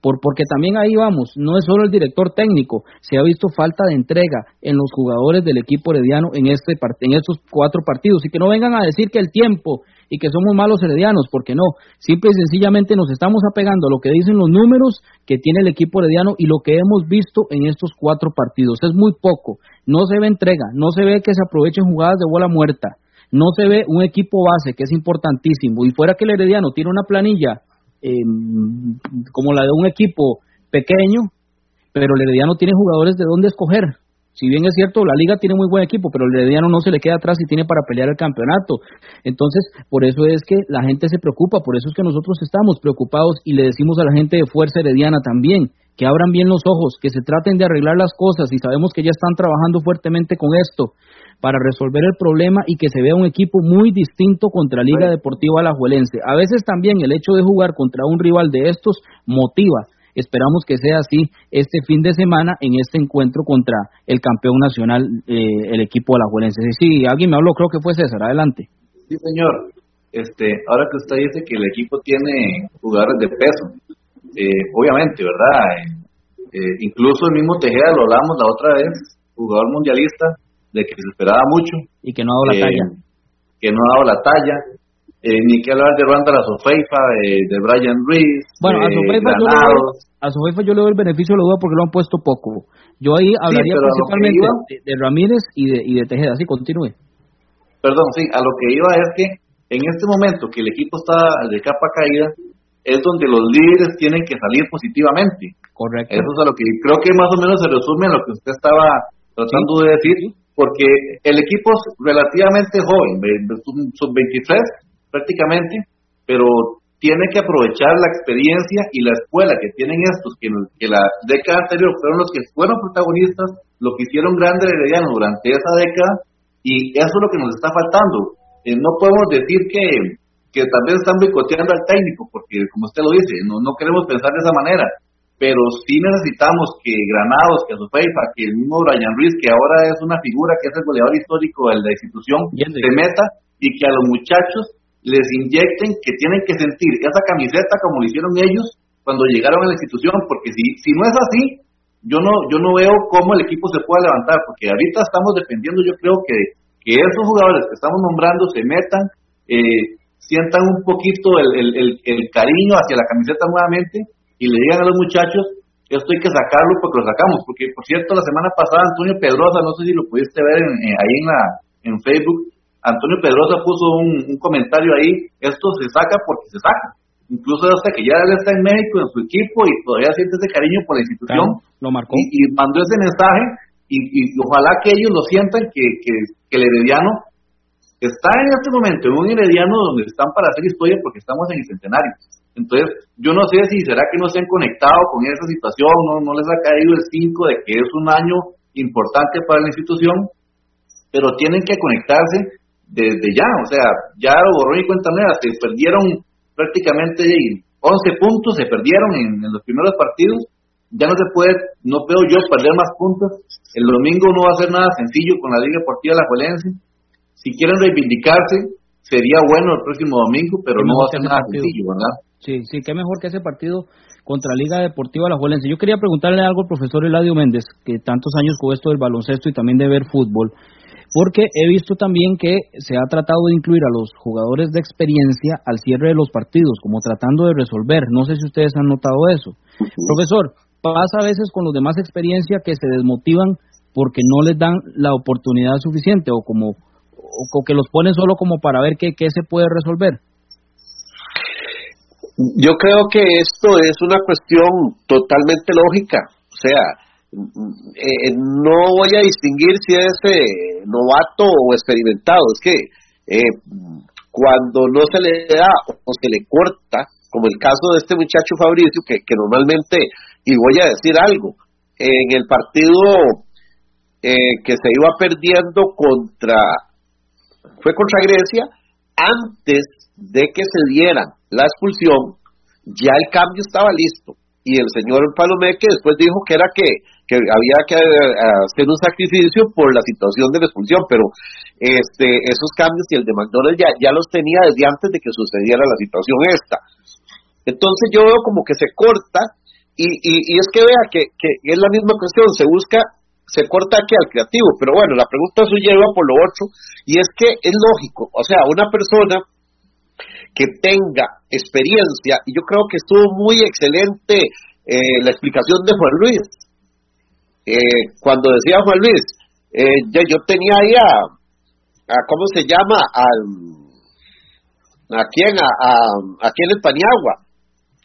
por, porque también ahí vamos, no es solo el director técnico, se ha visto falta de entrega en los jugadores del equipo herediano en, este, en estos cuatro partidos. Y que no vengan a decir que el tiempo y que somos malos heredianos, porque no, simple y sencillamente nos estamos apegando a lo que dicen los números que tiene el equipo herediano y lo que hemos visto en estos cuatro partidos. Es muy poco, no se ve entrega, no se ve que se aprovechen jugadas de bola muerta, no se ve un equipo base que es importantísimo. Y fuera que el herediano tiene una planilla eh, como la de un equipo pequeño, pero Herediano tiene jugadores de dónde escoger. Si bien es cierto, la liga tiene muy buen equipo, pero el Herediano no se le queda atrás y tiene para pelear el campeonato. Entonces, por eso es que la gente se preocupa, por eso es que nosotros estamos preocupados y le decimos a la gente de Fuerza Herediana también que abran bien los ojos, que se traten de arreglar las cosas y sabemos que ya están trabajando fuertemente con esto para resolver el problema y que se vea un equipo muy distinto contra Liga Deportiva Alajuelense. A veces también el hecho de jugar contra un rival de estos motiva. Esperamos que sea así este fin de semana en este encuentro contra el campeón nacional, eh, el equipo alajuelense. Sí, sí, alguien me habló, creo que fue César, adelante. Sí, señor. Este, ahora que usted dice que el equipo tiene jugadores de peso, eh, obviamente, ¿verdad? Eh, incluso el mismo Tejeda, lo hablamos la otra vez, jugador mundialista, de que se esperaba mucho. Y que no ha dado la eh, talla. Que no ha dado la talla. Eh, ni que hablar de Randa la Sofeifa, de Brian Reese. Bueno, a Sofeifa, yo le, doy, a Sofeifa yo le doy el beneficio de la duda porque lo han puesto poco. Yo ahí hablaría principalmente de, Ramírez y de, y de Tejeda. Así continúe. Perdón, sí, a lo que iba es que en este momento que el equipo está de capa caída, es donde los líderes tienen que salir positivamente. Correcto. Eso es a lo que creo que más o menos se resume a lo que usted estaba tratando de decir porque el equipo es relativamente joven, sub-23 prácticamente, pero tiene que aprovechar la experiencia y la escuela que tienen estos, que, que la década anterior fueron los que fueron protagonistas, lo que hicieron grande Herediano durante esa década, y eso es lo que nos está faltando. Eh, no podemos decir que, que tal vez están boicoteando al técnico, porque como usted lo dice, no, no queremos pensar de esa manera pero sí necesitamos que Granados, que Azufeifa, que el mismo Brian Ruiz, que ahora es una figura que es el goleador histórico de la institución, se meta y que a los muchachos les inyecten que tienen que sentir esa camiseta como lo hicieron ellos cuando llegaron a la institución, porque si, si no es así, yo no, yo no veo cómo el equipo se pueda levantar, porque ahorita estamos dependiendo, yo creo que, que esos jugadores que estamos nombrando se metan, eh, sientan un poquito el, el, el cariño hacia la camiseta nuevamente y le digan a los muchachos, esto hay que sacarlo porque lo sacamos, porque por cierto la semana pasada Antonio Pedrosa, no sé si lo pudiste ver eh, ahí en, la, en Facebook, Antonio Pedrosa puso un, comentario ahí, esto se saca porque se saca, incluso hasta que ya él está en México en su equipo y todavía siente ese cariño por la institución, lo marcó. Y, mandó ese mensaje y, ojalá que ellos lo sientan que, que, que el herediano está en este momento en un herediano donde están para hacer historia porque estamos en el centenario entonces, yo no sé si será que no se han conectado con esa situación, no, no les ha caído el 5 de que es un año importante para la institución, pero tienen que conectarse desde ya, o sea, ya borró y cuenta nueva, se perdieron prácticamente 11 puntos, se perdieron en, los primeros partidos, ya no se puede, no puedo yo perder más puntos, el domingo no va a ser nada sencillo con la Liga Deportiva La Juelense, si quieren reivindicarse, sería bueno el próximo domingo, pero no va a ser nada sencillo, ¿verdad? Sí, sí, qué mejor que ese partido contra Liga Deportiva La Juelense. Yo quería preguntarle algo al profesor Eladio Méndez, que tantos años con esto del baloncesto y también de ver fútbol. porque he visto también que se ha tratado de incluir a los jugadores de experiencia al cierre de los partidos, como tratando de resolver. No sé si ustedes han notado eso. Profesor, pasa a veces con los demás experiencia que se desmotivan porque no les dan la oportunidad suficiente o como o que los ponen solo como para ver qué, qué se puede resolver. Yo creo que esto es una cuestión totalmente lógica. O sea, eh, no voy a distinguir si es eh, novato o experimentado. Es que eh, cuando no se le da o se le corta, como el caso de este muchacho Fabricio, que, que normalmente, y voy a decir algo, en el partido que se iba perdiendo contra, fue contra Grecia, antes de que se diera la expulsión, ya el cambio estaba listo. Y el señor Palomeque después dijo que era que que había que eh, hacer un sacrificio por la situación de la expulsión, pero este, esos cambios y el de McDonald's ya, ya los tenía desde antes de que sucediera la situación esta. Entonces yo veo como que se corta y, y, es que vea que, que, es la misma cuestión, se busca, se corta aquí al creativo, pero bueno, la pregunta suya iba por lo otro y es que es lógico, o sea, una persona que tenga experiencia, y yo creo que estuvo muy excelente eh, la explicación de Juan Luis, eh, cuando decía Juan Luis, eh, yo, tenía ahí a, ¿cómo se llama? Al, ¿A quién? A, a, aquí en el Paniagua.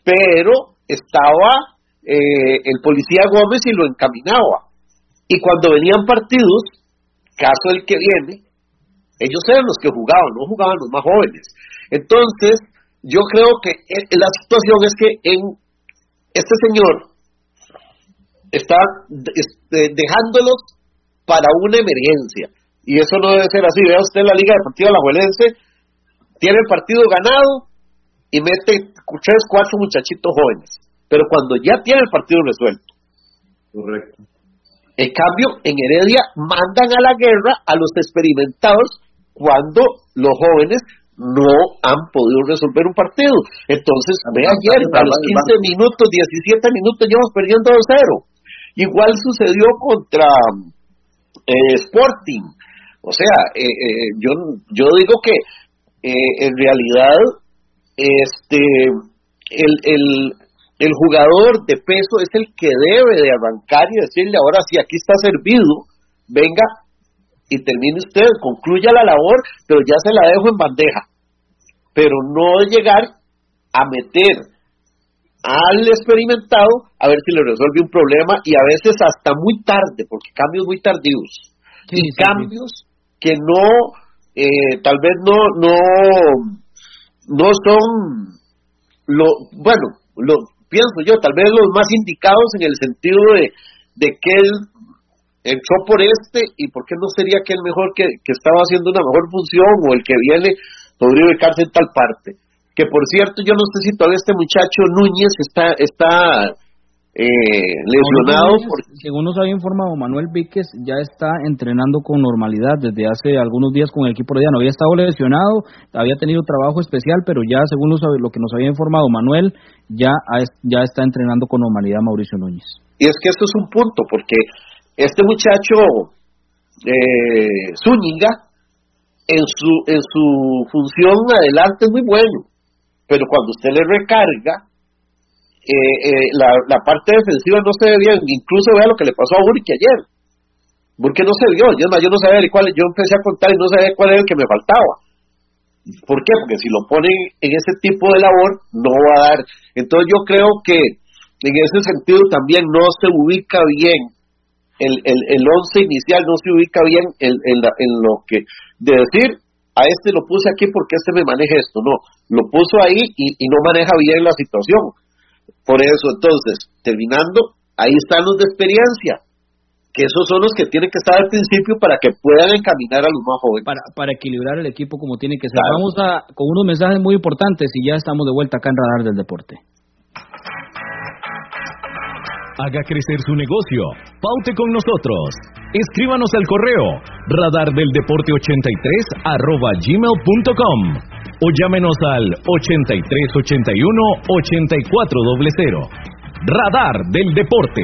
Pero estaba eh, el policía Gómez y lo encaminaba. Y cuando venían partidos, caso el que viene, ellos eran los que jugaban, no jugaban los más jóvenes. Entonces, yo creo que la situación es que en este señor está este, dejándolos para una emergencia. Y eso no debe ser así. Vea usted la Liga Deportiva Alajuelense, tiene el partido ganado y mete tres, cuatro muchachitos jóvenes. Pero cuando ya tiene el partido resuelto. Correcto. En cambio, en Heredia mandan a la guerra a los experimentados cuando los jóvenes no han podido resolver un partido. Entonces, ve ayer, a los 15 minutos, 17 minutos, llevamos perdiendo 2-0. Igual sucedió contra eh, Sporting. O sea, eh, eh, yo, yo digo que en realidad este el, el, el jugador de peso es el que debe de arrancar y decirle ahora si aquí está servido, venga y termine usted, concluya la labor, pero ya se la dejo en bandeja. Pero no llegar a meter al experimentado a ver si le resuelve un problema y a veces hasta muy tarde, porque cambios muy tardíos. y cambios que no, eh, tal vez no, no, no son, lo, bueno, lo pienso yo, tal vez los más indicados en el sentido de, de que él entró por este y por qué no sería que el mejor que, que estaba haciendo una mejor función o el que viene podría ubicarse en tal parte que por cierto, yo no sé si todavía este muchacho Núñez está, está eh, lesionado. Según nos había informado Manuel Víquez, ya está entrenando con normalidad desde hace algunos días con el equipo no Había estado lesionado, había tenido trabajo especial, pero ya según lo que nos había informado Manuel, ya, ya está entrenando con normalidad Mauricio Núñez. Y es que esto es un punto, porque este muchacho eh, Zúñiga, en su, en su función adelante es muy bueno pero cuando usted le recarga, eh, eh, la, parte defensiva no se ve bien. Incluso vea lo que le pasó a Burke ayer. Burke no se vio. Yo, yo no sabía cuál, yo empecé a contar y no sabía cuál era el que me faltaba. ¿Por qué? Porque si lo ponen en ese tipo de labor, no va a dar. Entonces yo creo que en ese sentido también no se ubica bien el, el, el once inicial, no se ubica bien en, en, en lo que, de decir, a este lo puse aquí porque este me maneja esto, no, lo puso ahí y, no maneja bien la situación. Por eso, entonces, terminando, ahí están los de experiencia, que esos son los que tienen que estar al principio para que puedan encaminar a los más jóvenes. Para, para equilibrar el equipo como tiene que ser. Vamos a, con unos mensajes muy importantes y ya estamos de vuelta acá en Radar del Deporte. Haga crecer su negocio. Paute con nosotros. Escríbanos al correo radardeldeporte83 arroba gmail.com o llámenos al 8381 8400. Radar del Deporte.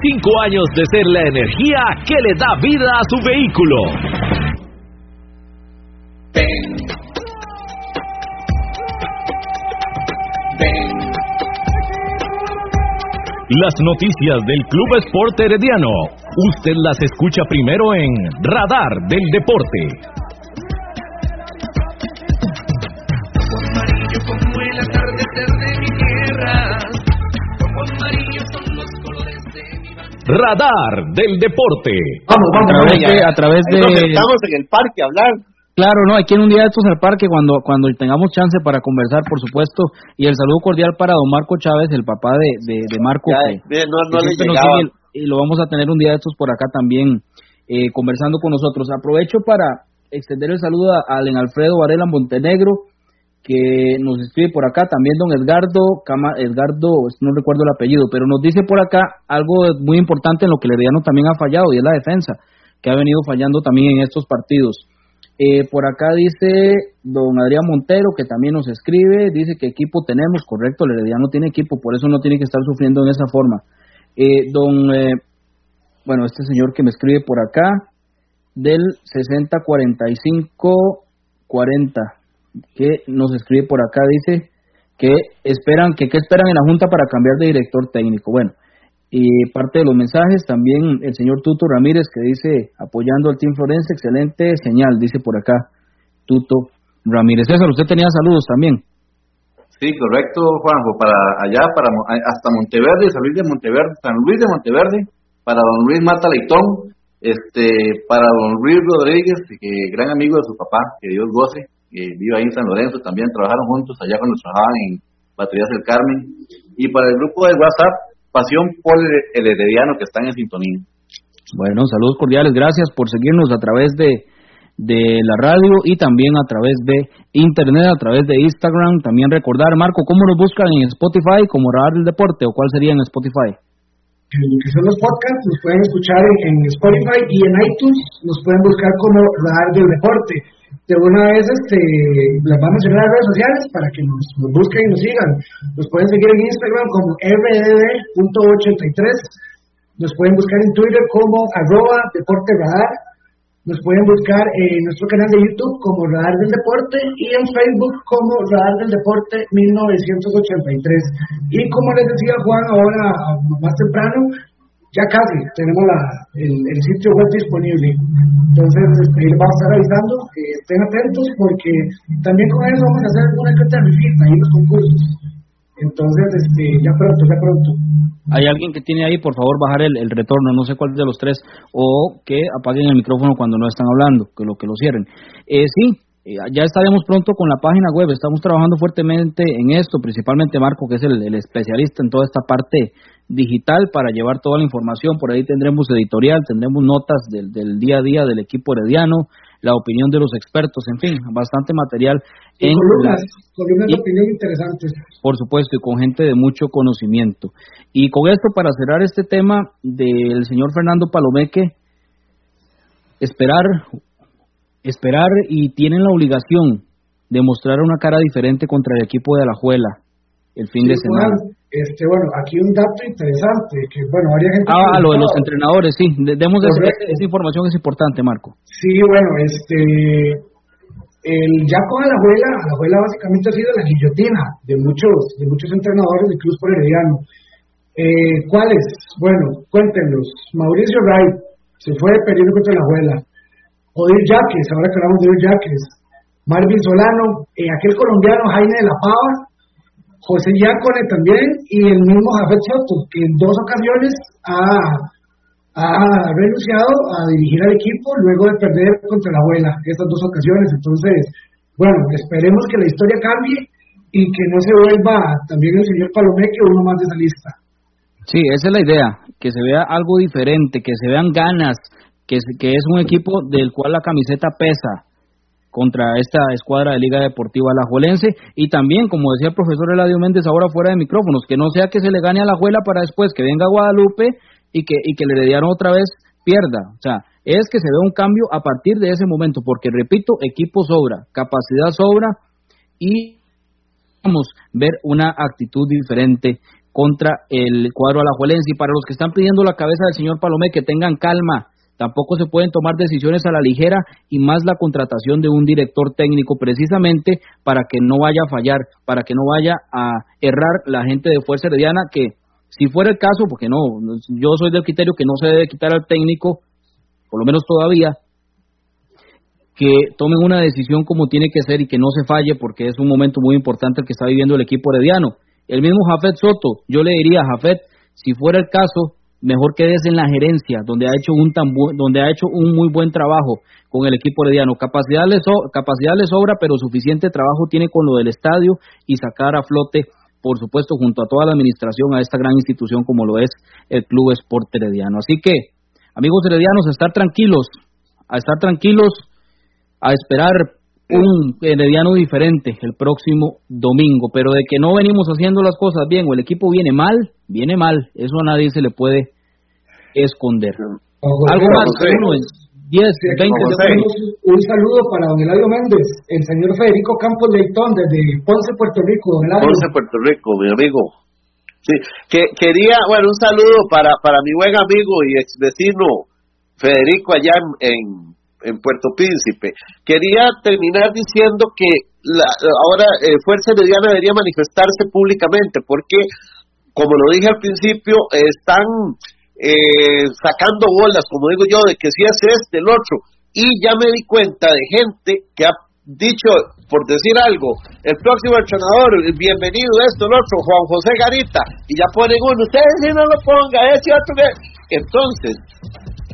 años de ser la energía que le da vida a su vehículo. Las noticias del Club Sport Herediano. Usted las escucha primero en Radar del Deporte. Radar del deporte. Vamos, vamos, a través de, a través de... Estamos en el parque a hablar. Claro, no, hay que ir un día de estos al parque cuando cuando tengamos chance para conversar, por supuesto. Y el saludo cordial para don Marco Chávez, el papá de, de, Marco. y lo vamos a tener un día de estos por acá también, eh, conversando con nosotros. Aprovecho para extender el saludo a Alen Alfredo Varela Montenegro, que nos escribe por acá, también don Edgardo, Edgardo, no recuerdo el apellido, pero nos dice por acá algo muy importante en lo que Herediano también ha fallado y es la defensa, que ha venido fallando también en estos partidos. Eh, por acá dice don Adrián Montero, que también nos escribe, dice que equipo tenemos, correcto, el Herediano tiene equipo, por eso no tiene que estar sufriendo en esa forma. Eh, don, eh, bueno, este señor que me escribe por acá, del 604540, que nos escribe por acá, dice que esperan, que qué esperan en la Junta para cambiar de director técnico. Bueno, y parte de los mensajes también el señor Tuto Ramírez que dice apoyando al Team Florense, excelente señal, dice por acá Tuto Ramírez. César, usted tenía saludos también. Sí, correcto, Juanjo, para allá, para hasta Monteverde, San Luis de Monteverde, San Luis de Monteverde, para don Luis Mata Leitón, este, para don Luis Rodríguez, que gran amigo de su papá, que Dios goce, que vive ahí en San Lorenzo, también trabajaron juntos allá cuando trabajaban en Baterías del Carmen. Y para el grupo de WhatsApp, Pasión por el Herediano, que están en sintonía. Bueno, saludos cordiales, gracias por seguirnos a través de, de la radio y también a través de internet, a través de Instagram. También recordar, Marco, ¿cómo nos buscan en Spotify como Radar del Deporte o cuál sería en Spotify? que son los podcasts, nos pueden escuchar en, Spotify y en iTunes nos pueden buscar como Radar del Deporte de una vez este, les vamos a a las redes sociales para que nos, busquen y nos sigan. Nos pueden seguir en Instagram como rdd.83, nos pueden buscar en Twitter como arroba deporte radar, nos pueden buscar en nuestro canal de YouTube como Radar del Deporte y en Facebook como Radar del Deporte 1983. Y como les decía Juan ahora más temprano, ya casi tenemos la, el, sitio web disponible. Entonces, este, vamos a estar avisando, eh, estén atentos porque también con eso vamos a hacer una que visita y los concursos. Entonces, este, ya pronto, ya pronto. Hay alguien que tiene ahí, por favor, bajar el, retorno, no sé cuál de los tres, o que apaguen el micrófono cuando no están hablando, que lo que lo cierren. Eh, sí, eh, ya estaremos pronto con la página web, estamos trabajando fuertemente en esto, principalmente Marco, que es el especialista en toda esta parte digital para llevar toda la información. Por ahí tendremos editorial, tendremos notas del, del día a día del equipo herediano, la opinión de los expertos, en fin, bastante material. en columnas, columnas de opinión interesantes. Por supuesto, y con gente de mucho conocimiento. Y con esto, para cerrar este tema del señor Fernando Palomeque, esperar, esperar y tienen la obligación de mostrar una cara diferente contra el equipo de Alajuela el fin de semana. Este, bueno, aquí un dato interesante, que bueno, varias gente... Ah, lo de los entrenadores, sí, demos esa, esa, información, es importante, Marco. Sí, bueno, este, el, ya con la abuela, la abuela básicamente ha sido la guillotina de muchos, de muchos entrenadores de Cruz por Herediano. Eh, ¿Cuáles? Bueno, cuéntenos. Mauricio Wright se fue perdiendo contra la abuela. Odir Yaques, ahora que hablamos de Odir Yaques. Marvin Solano, eh, aquel colombiano Jaime de la Pava, José Yacone también y el mismo Jafet Soto, que en dos ocasiones ha, renunciado a dirigir al equipo luego de perder contra la abuela, estas dos ocasiones. Entonces, bueno, esperemos que la historia cambie y que no se vuelva también el señor Palomeque uno más de esa lista. Sí, esa es la idea, que se vea algo diferente, que se vean ganas, que, que es un equipo del cual la camiseta pesa, contra esta escuadra de Liga Deportiva Alajuelense y también, como decía el profesor Eladio Méndez ahora fuera de micrófonos, que no sea que se le gane a la Juela para después que venga Guadalupe y que, y que le dieron otra vez pierda. O sea, es que se ve un cambio a partir de ese momento, porque repito, equipo sobra, capacidad sobra y vamos a ver una actitud diferente contra el cuadro alajuelense. Y para los que están pidiendo la cabeza del señor Palomé, que tengan calma, Tampoco se pueden tomar decisiones a la ligera y más la contratación de un director técnico precisamente para que no vaya a fallar, para que no vaya a errar la gente de Fuerza Herediana que si fuera el caso, porque no, yo soy del criterio que no se debe quitar al técnico, por lo menos todavía, que tomen una decisión como tiene que ser y que no se falle porque es un momento muy importante el que está viviendo el equipo herediano. El mismo Jafet Soto, yo le diría a Jafet, si fuera el caso, mejor quedes en la gerencia, donde ha hecho un tan donde ha hecho un muy buen trabajo con el equipo herediano. Capacidad le, capacidad le sobra, pero suficiente trabajo tiene con lo del estadio y sacar a flote, por supuesto, junto a toda la administración, a esta gran institución como lo es el Club Sport Herediano. Así que, amigos heredianos, a estar tranquilos, a estar tranquilos, a esperar un herediano diferente el próximo domingo, pero de que no venimos haciendo las cosas bien o el equipo viene mal, viene mal, eso a nadie se le puede esconder. Algo más, 10, 20 segundos. Un saludo para don Eladio Méndez, el señor Federico Campos Leitón desde Ponce, Puerto Rico. Don Eladio. Ponce, Puerto Rico, mi amigo. Sí, que quería, bueno, un saludo para, para mi buen amigo y ex vecino Federico allá en en Puerto Príncipe. Quería terminar diciendo que la, ahora eh, Fuerza Herediana debería manifestarse públicamente porque, como lo dije al principio, están eh, sacando bolas, como digo yo, de que si es este, el otro. Y ya me di cuenta de gente que ha dicho, por decir algo, el próximo entrenador, bienvenido esto, el otro, Juan José Garita, y ya ponen uno, ustedes si no lo ponga, ese otro que... Entonces,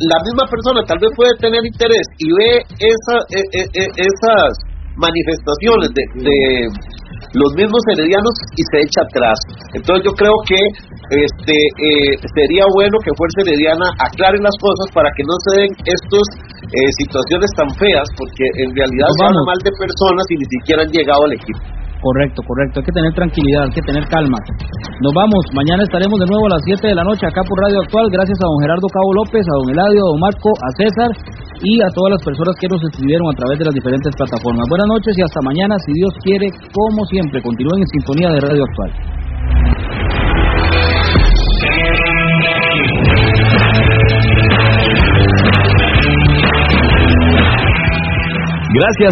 la misma persona tal vez puede tener interés y ve esa, e, e, e, esas manifestaciones de, los mismos heredianos y se echa atrás. Entonces yo creo que este eh, sería bueno que Fuerza Herediana aclare las cosas para que no se den estas eh, situaciones tan feas, porque en realidad se habla mal de personas y ni siquiera han llegado al equipo. Correcto, correcto. Hay que tener tranquilidad, hay que tener calma. Nos vamos. Mañana estaremos de nuevo a las 7 de la noche acá por Radio Actual. Gracias a don Gerardo Cabo López, a don Eladio, a don Marco, a César y a todas las personas que nos escribieron a través de las diferentes plataformas. Buenas noches y hasta mañana, si Dios quiere, como siempre. Continúen en sintonía de Radio Actual. Gracias.